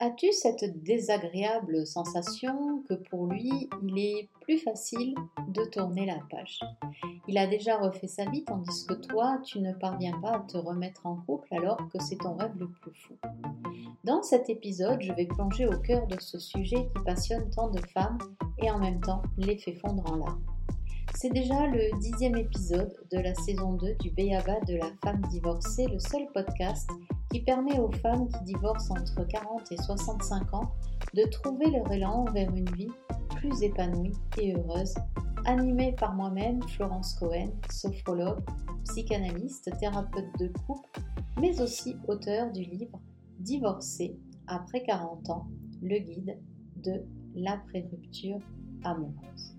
As-tu cette désagréable sensation que pour lui, il est plus facile de tourner la page? Il a déjà refait sa vie tandis que toi, tu ne parviens pas à te remettre en couple alors que c'est ton rêve le plus fou. Dans cet épisode, je vais plonger au cœur de ce sujet qui passionne tant de femmes et en même temps les fait fondre en larmes. C'est déjà le dixième épisode de la saison 2 du Béaba de la femme divorcée, le seul podcast qui permet aux femmes qui divorcent entre 40 et 65 ans de trouver leur élan vers une vie plus épanouie et heureuse, animée par moi-même, Florence Cohen, sophrologue, psychanalyste, thérapeute de couple, mais aussi auteur du livre Divorcé après 40 ans, le guide de l'après-rupture amoureuse.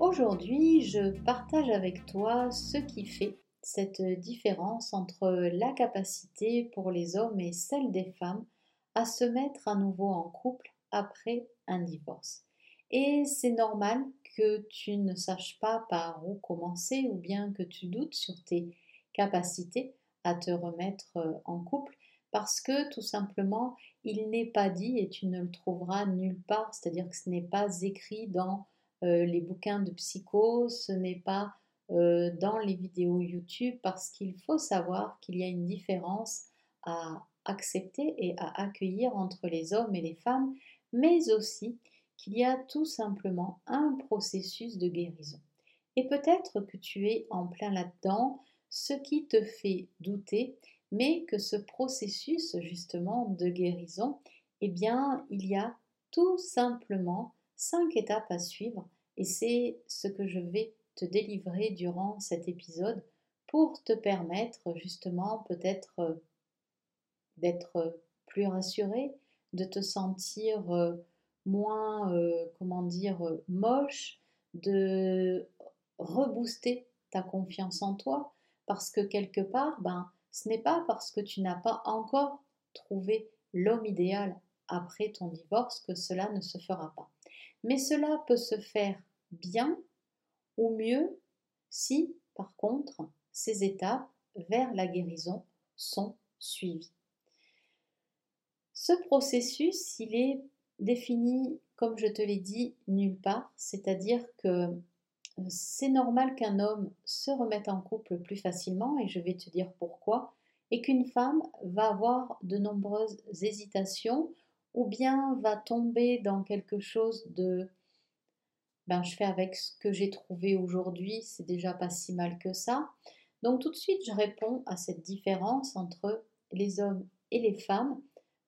Aujourd'hui, je partage avec toi ce qui fait cette différence entre la capacité pour les hommes et celle des femmes à se mettre à nouveau en couple après un divorce. Et c'est normal que tu ne saches pas par où commencer ou bien que tu doutes sur tes capacités à te remettre en couple parce que tout simplement il n'est pas dit et tu ne le trouveras nulle part, c'est-à-dire que ce n'est pas écrit dans euh, les bouquins de psycho, ce n'est pas euh, dans les vidéos YouTube parce qu'il faut savoir qu'il y a une différence à accepter et à accueillir entre les hommes et les femmes, mais aussi qu'il y a tout simplement un processus de guérison. Et peut-être que tu es en plein là-dedans, ce qui te fait douter, mais que ce processus justement de guérison, eh bien, il y a tout simplement cinq étapes à suivre et c'est ce que je vais te délivrer durant cet épisode pour te permettre justement peut-être euh, d'être plus rassuré, de te sentir euh, moins, euh, comment dire, moche, de rebooster ta confiance en toi, parce que quelque part, ben, ce n'est pas parce que tu n'as pas encore trouvé l'homme idéal après ton divorce que cela ne se fera pas. Mais cela peut se faire bien ou mieux si, par contre, ces étapes vers la guérison sont suivies. Ce processus, il est défini, comme je te l'ai dit, nulle part, c'est-à-dire que euh, c'est normal qu'un homme se remette en couple plus facilement, et je vais te dire pourquoi, et qu'une femme va avoir de nombreuses hésitations, ou bien va tomber dans quelque chose de ben, je fais avec ce que j'ai trouvé aujourd'hui, c'est déjà pas si mal que ça. Donc tout de suite, je réponds à cette différence entre les hommes et les femmes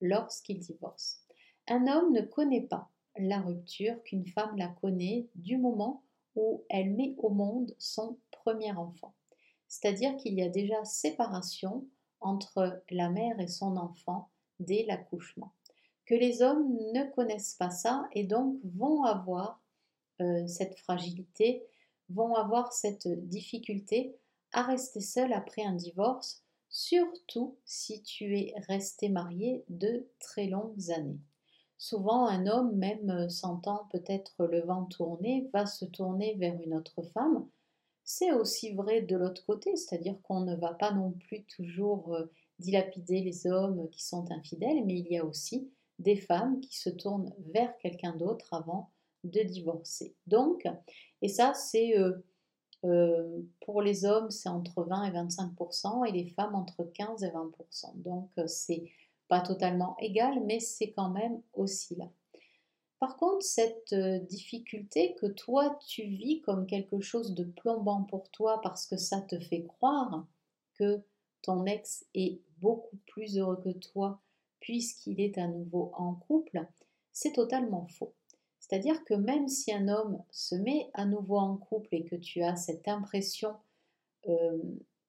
lorsqu'ils divorcent. Un homme ne connaît pas la rupture qu'une femme la connaît du moment où elle met au monde son premier enfant. C'est-à-dire qu'il y a déjà séparation entre la mère et son enfant dès l'accouchement. Les hommes ne connaissent pas ça et donc vont avoir euh, cette fragilité, vont avoir cette difficulté à rester seul après un divorce, surtout si tu es resté marié de très longues années. Souvent, un homme, même sentant peut-être le vent tourner, va se tourner vers une autre femme. C'est aussi vrai de l'autre côté, c'est-à-dire qu'on ne va pas non plus toujours euh, dilapider les hommes qui sont infidèles, mais il y a aussi des femmes qui se tournent vers quelqu'un d'autre avant de divorcer. Donc, et ça, c'est euh, euh, pour les hommes, c'est entre 20 et 25% et les femmes entre 15 et 20% Donc, euh, c'est pas totalement égal, mais c'est quand même aussi là. Par contre, cette difficulté que toi tu vis comme quelque chose de plombant pour toi parce que ça te fait croire que ton ex est beaucoup plus heureux que toi puisqu'il est à nouveau en couple, c'est totalement faux. C'est-à-dire que même si un homme se met à nouveau en couple et que tu as cette impression euh,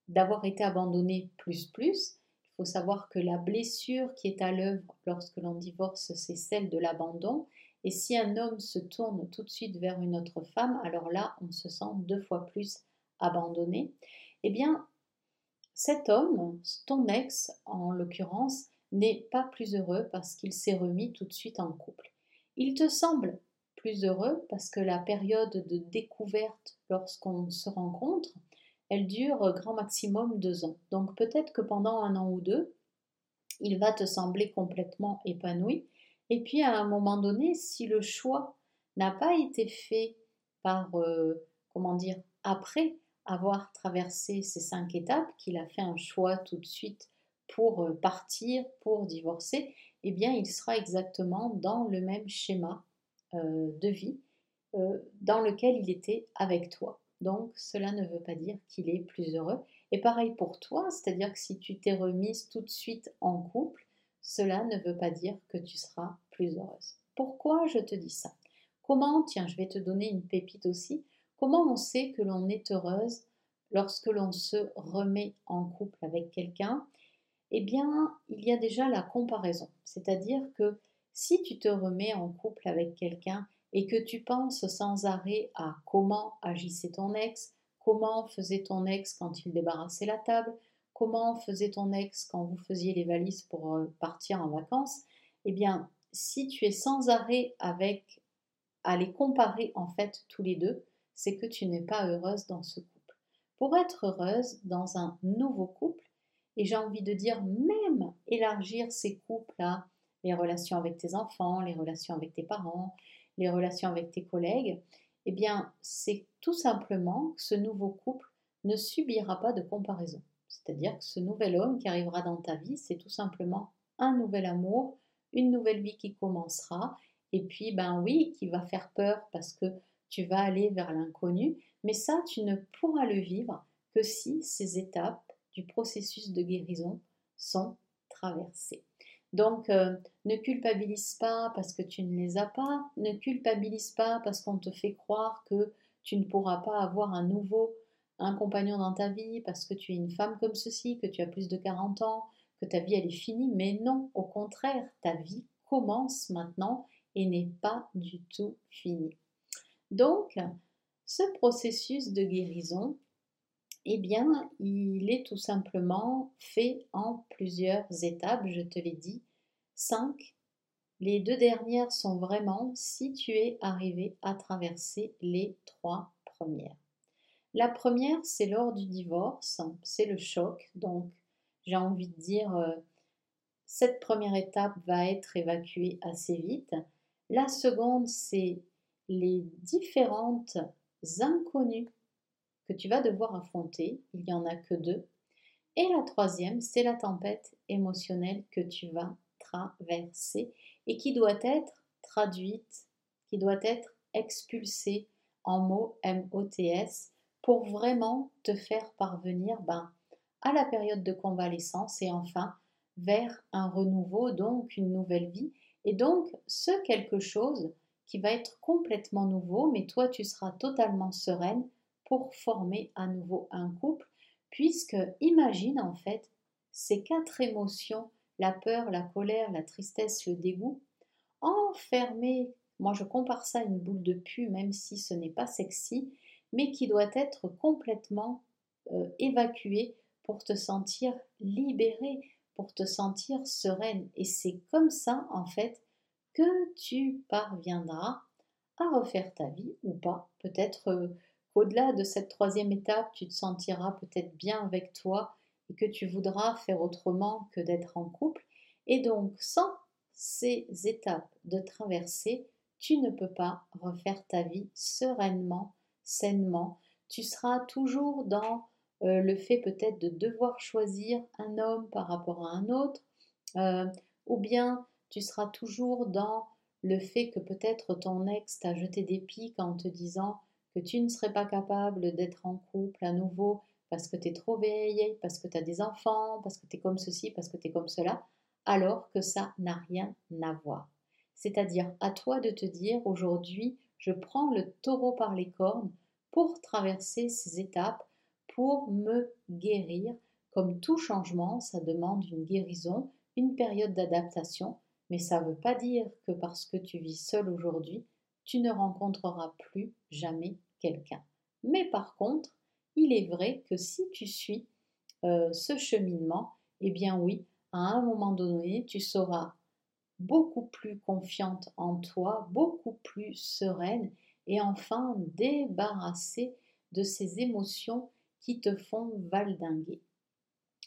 d'avoir été abandonné plus plus, il faut savoir que la blessure qui est à l'œuvre lorsque l'on divorce, c'est celle de l'abandon. Et si un homme se tourne tout de suite vers une autre femme, alors là, on se sent deux fois plus abandonné. Eh bien, cet homme, ton ex en l'occurrence, n'est pas plus heureux parce qu'il s'est remis tout de suite en couple. Il te semble plus heureux parce que la période de découverte lorsqu'on se rencontre, elle dure grand maximum deux ans. Donc peut-être que pendant un an ou deux, il va te sembler complètement épanoui. Et puis à un moment donné, si le choix n'a pas été fait par, euh, comment dire, après avoir traversé ces cinq étapes, qu'il a fait un choix tout de suite pour euh, partir, pour divorcer, eh bien il sera exactement dans le même schéma euh, de vie dans lequel il était avec toi. Donc cela ne veut pas dire qu'il est plus heureux. Et pareil pour toi, c'est-à-dire que si tu t'es remise tout de suite en couple, cela ne veut pas dire que tu seras plus heureuse. Pourquoi je te dis ça? Comment, tiens, je vais te donner une pépite aussi, comment on sait que l'on est heureuse lorsque l'on se remet en couple avec quelqu'un? Eh bien, il y a déjà la comparaison. C'est-à-dire que si tu te remets en couple avec quelqu'un et que tu penses sans arrêt à comment agissait ton ex, comment faisait ton ex quand il débarrassait la table, comment faisait ton ex quand vous faisiez les valises pour euh, partir en vacances, eh bien, si tu es sans arrêt avec à les comparer en fait tous les deux, c'est que tu n'es pas heureuse dans ce couple. Pour être heureuse dans un nouveau couple, et j'ai envie de dire même élargir ces couples à les relations avec tes enfants, les relations avec tes parents, les relations avec tes collègues, eh bien, c'est tout simplement que ce nouveau couple ne subira pas de comparaison. C'est-à-dire que ce nouvel homme qui arrivera dans ta vie, c'est tout simplement un nouvel amour, une nouvelle vie qui commencera, et puis, ben oui, qui va faire peur parce que tu vas aller vers l'inconnu, mais ça, tu ne pourras le vivre que si ces étapes du processus de guérison sont traversées. Donc, euh, ne culpabilise pas parce que tu ne les as pas, ne culpabilise pas parce qu'on te fait croire que tu ne pourras pas avoir un nouveau, un compagnon dans ta vie parce que tu es une femme comme ceci, que tu as plus de 40 ans, que ta vie elle est finie, mais non, au contraire, ta vie commence maintenant et n'est pas du tout finie. Donc, ce processus de guérison, eh bien, il est tout simplement fait en plusieurs étapes, je te l'ai dit, cinq. Les deux dernières sont vraiment si tu es arrivé à traverser les trois premières. La première, c'est lors du divorce, c'est le choc. Donc, j'ai envie de dire, euh, cette première étape va être évacuée assez vite. La seconde, c'est les différentes inconnues que tu vas devoir affronter, il n'y en a que deux. Et la troisième, c'est la tempête émotionnelle que tu vas traverser et qui doit être traduite, qui doit être expulsée en mots M-O-T-S pour vraiment te faire parvenir ben, à la période de convalescence et enfin vers un renouveau, donc une nouvelle vie. Et donc ce quelque chose qui va être complètement nouveau, mais toi tu seras totalement sereine pour former à nouveau un couple, puisque imagine en fait ces quatre émotions, la peur, la colère, la tristesse, le dégoût, enfermées, moi je compare ça à une boule de pu, même si ce n'est pas sexy, mais qui doit être complètement euh, évacuée pour te sentir libérée, pour te sentir sereine. Et c'est comme ça, en fait, que tu parviendras à refaire ta vie ou pas. Peut-être euh, au-delà de cette troisième étape, tu te sentiras peut-être bien avec toi et que tu voudras faire autrement que d'être en couple. Et donc, sans ces étapes de traversée, tu ne peux pas refaire ta vie sereinement, sainement. Tu seras toujours dans euh, le fait peut-être de devoir choisir un homme par rapport à un autre, euh, ou bien tu seras toujours dans le fait que peut-être ton ex t'a jeté des pics en te disant que tu ne serais pas capable d'être en couple à nouveau parce que tu es trop vieille, parce que tu as des enfants, parce que tu es comme ceci, parce que tu es comme cela, alors que ça n'a rien à voir. C'est-à-dire à toi de te dire aujourd'hui, je prends le taureau par les cornes pour traverser ces étapes, pour me guérir. Comme tout changement, ça demande une guérison, une période d'adaptation, mais ça ne veut pas dire que parce que tu vis seul aujourd'hui, tu ne rencontreras plus jamais quelqu'un. Mais par contre, il est vrai que si tu suis euh, ce cheminement, eh bien oui, à un moment donné, tu seras beaucoup plus confiante en toi, beaucoup plus sereine et enfin débarrassée de ces émotions qui te font valdinguer.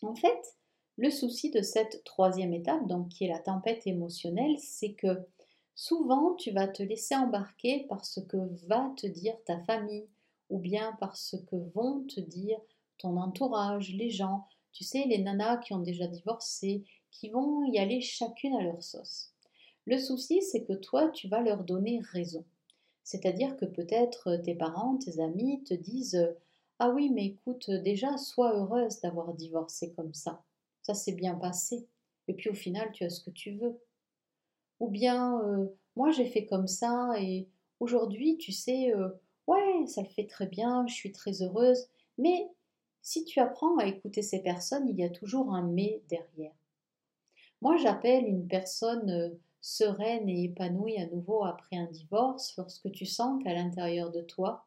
En fait, Le souci de cette troisième étape, donc qui est la tempête émotionnelle, c'est que souvent tu vas te laisser embarquer par ce que va te dire ta famille ou bien par ce que vont te dire ton entourage, les gens, tu sais, les nanas qui ont déjà divorcé, qui vont y aller chacune à leur sauce. Le souci, c'est que toi, tu vas leur donner raison. C'est-à-dire que peut-être tes parents, tes amis te disent Ah oui, mais écoute, déjà, sois heureuse d'avoir divorcé comme ça. Ça s'est bien passé. Et puis au final, tu as ce que tu veux. Ou bien, euh, moi j'ai fait comme ça et aujourd'hui, tu sais, euh, ouais, ça le fait très bien, je suis très heureuse. Mais si tu apprends à écouter ces personnes, il y a toujours un mais derrière. Moi, j'appelle une personne euh, sereine et épanouie à nouveau après un divorce lorsque tu sens qu'à l'intérieur de toi,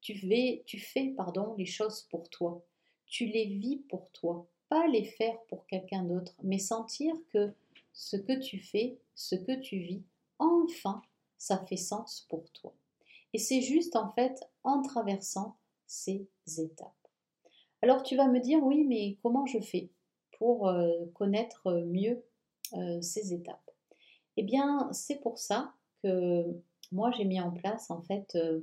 tu fais, tu fais pardon, les choses pour toi. Tu les vis pour toi pas les faire pour quelqu'un d'autre, mais sentir que ce que tu fais, ce que tu vis, enfin, ça fait sens pour toi. Et c'est juste en fait en traversant ces étapes. Alors tu vas me dire, oui, mais comment je fais pour euh, connaître mieux euh, ces étapes? Eh bien, c'est pour ça que moi j'ai mis en place en fait, euh,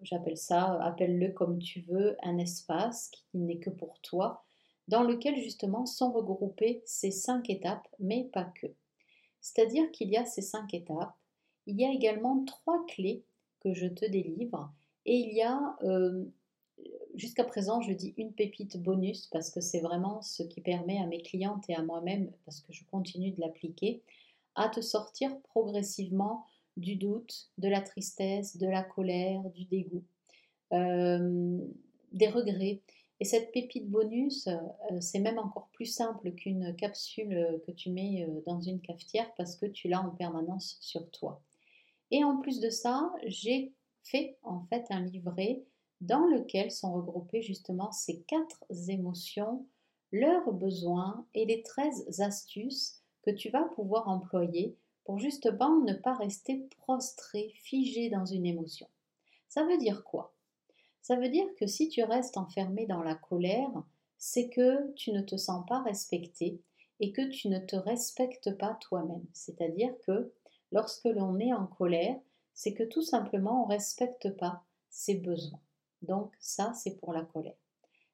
j'appelle ça, appelle-le comme tu veux, un espace qui n'est que pour toi, dans lequel justement sont regroupées ces cinq étapes, mais pas que. C'est-à-dire qu'il y a ces cinq étapes, il y a également trois clés que je te délivre, et il y a, euh, jusqu'à présent, je dis une pépite bonus, parce que c'est vraiment ce qui permet à mes clientes et à moi-même, parce que je continue de l'appliquer, à te sortir progressivement du doute, de la tristesse, de la colère, du dégoût, euh, des regrets et cette pépite bonus, euh, c'est même encore plus simple qu'une capsule euh, que tu mets euh, dans une cafetière parce que tu l'as en permanence sur toi. Et en plus de ça, j'ai fait en fait un livret dans lequel sont regroupées justement ces quatre émotions, leurs besoins et les 13 astuces que tu vas pouvoir employer pour justement ne pas rester prostré, figé dans une émotion. Ça veut dire quoi? Ça veut dire que si tu restes enfermé dans la colère, c'est que tu ne te sens pas respecté et que tu ne te respectes pas toi-même. C'est-à-dire que lorsque l'on est en colère, c'est que tout simplement on ne respecte pas ses besoins. Donc ça, c'est pour la colère.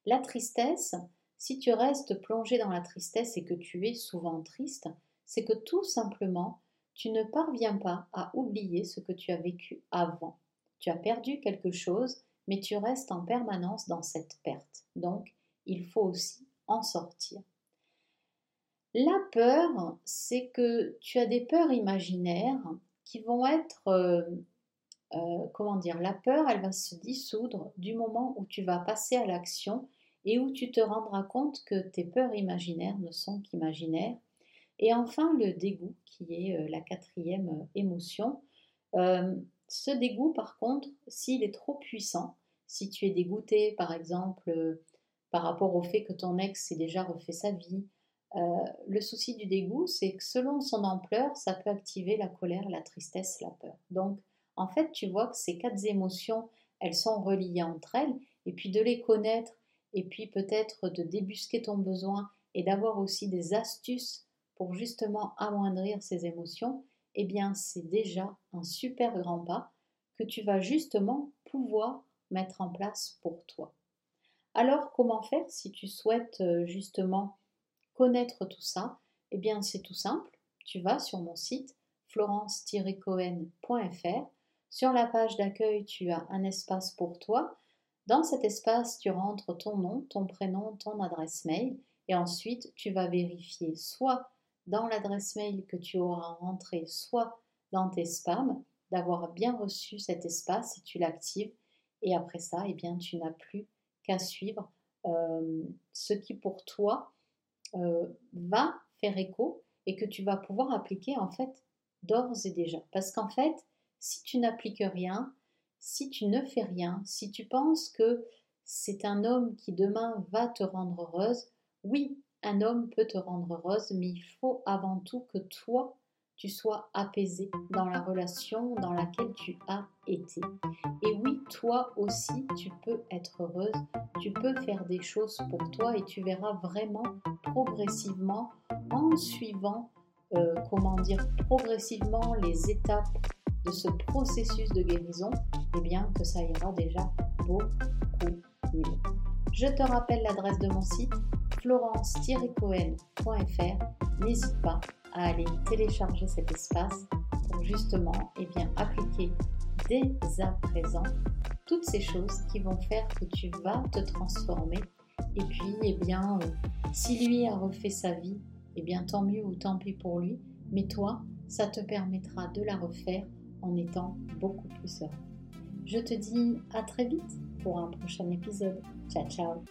La tristesse, si tu restes plongé dans la tristesse et que tu es souvent triste, c'est que tout simplement, tu ne parviens pas à oublier ce que tu as vécu avant. Tu as perdu quelque chose mais tu restes en permanence dans cette perte. Donc, il faut aussi en sortir. La peur, c'est que tu as des peurs imaginaires qui vont être, euh, euh, comment dire, la peur, elle va se dissoudre du moment où tu vas passer à l'action et où tu te rendras compte que tes peurs imaginaires ne sont qu'imaginaires. Et enfin, le dégoût, qui est euh, la quatrième émotion. ce dégoût, par contre, s'il est trop puissant, si tu es dégoûté, par exemple, euh, par rapport au fait que ton ex ait déjà refait sa vie, euh, le souci du dégoût, c'est que selon son ampleur, ça peut activer la colère, la tristesse, la peur. Donc, en fait, tu vois que ces quatre émotions, elles sont reliées entre elles, et puis de les connaître, et puis peut-être de débusquer ton besoin et d'avoir aussi des astuces pour justement amoindrir ces émotions, eh bien, c'est déjà un super grand pas que tu vas justement pouvoir mettre en place pour toi. Alors, comment faire si tu souhaites euh, justement connaître tout ça? Eh bien, c'est tout simple. Tu vas sur mon site florence-cohen.fr. Sur la page d'accueil, tu as un espace pour toi. Dans cet espace, tu rentres ton nom, ton prénom, ton adresse mail et ensuite tu vas vérifier soit dans l'adresse mail que tu auras rentré, soit dans tes spams, d'avoir bien reçu cet espace si tu l'actives et après ça, eh tu n'as plus qu'à suivre euh, ce qui pour toi euh, va faire écho et que tu vas pouvoir appliquer en fait d'ores et déjà. Parce qu'en fait, si tu n'appliques rien, si tu ne fais rien, si tu penses que c'est un homme qui demain va te rendre heureuse, oui, un homme peut te rendre heureuse, mais il faut avant tout que toi, tu sois apaisé dans la relation dans laquelle tu as été. Et oui, toi aussi, tu peux être heureuse, tu peux faire des choses pour toi et tu verras vraiment progressivement en suivant, euh, comment dire, progressivement les étapes de ce processus de guérison, eh bien que ça ira déjà beaucoup mieux. Je te rappelle l'adresse de mon site florence-cohen.fr. N'hésite pas à aller télécharger cet espace pour justement eh bien, appliquer dès à présent toutes ces choses qui vont faire que tu vas te transformer. Et puis, eh bien, euh, si lui a refait sa vie, eh bien, tant mieux ou tant pis pour lui. Mais toi, ça te permettra de la refaire en étant beaucoup plus serein. Je te dis à très vite pour un prochain épisode. Ciao, ciao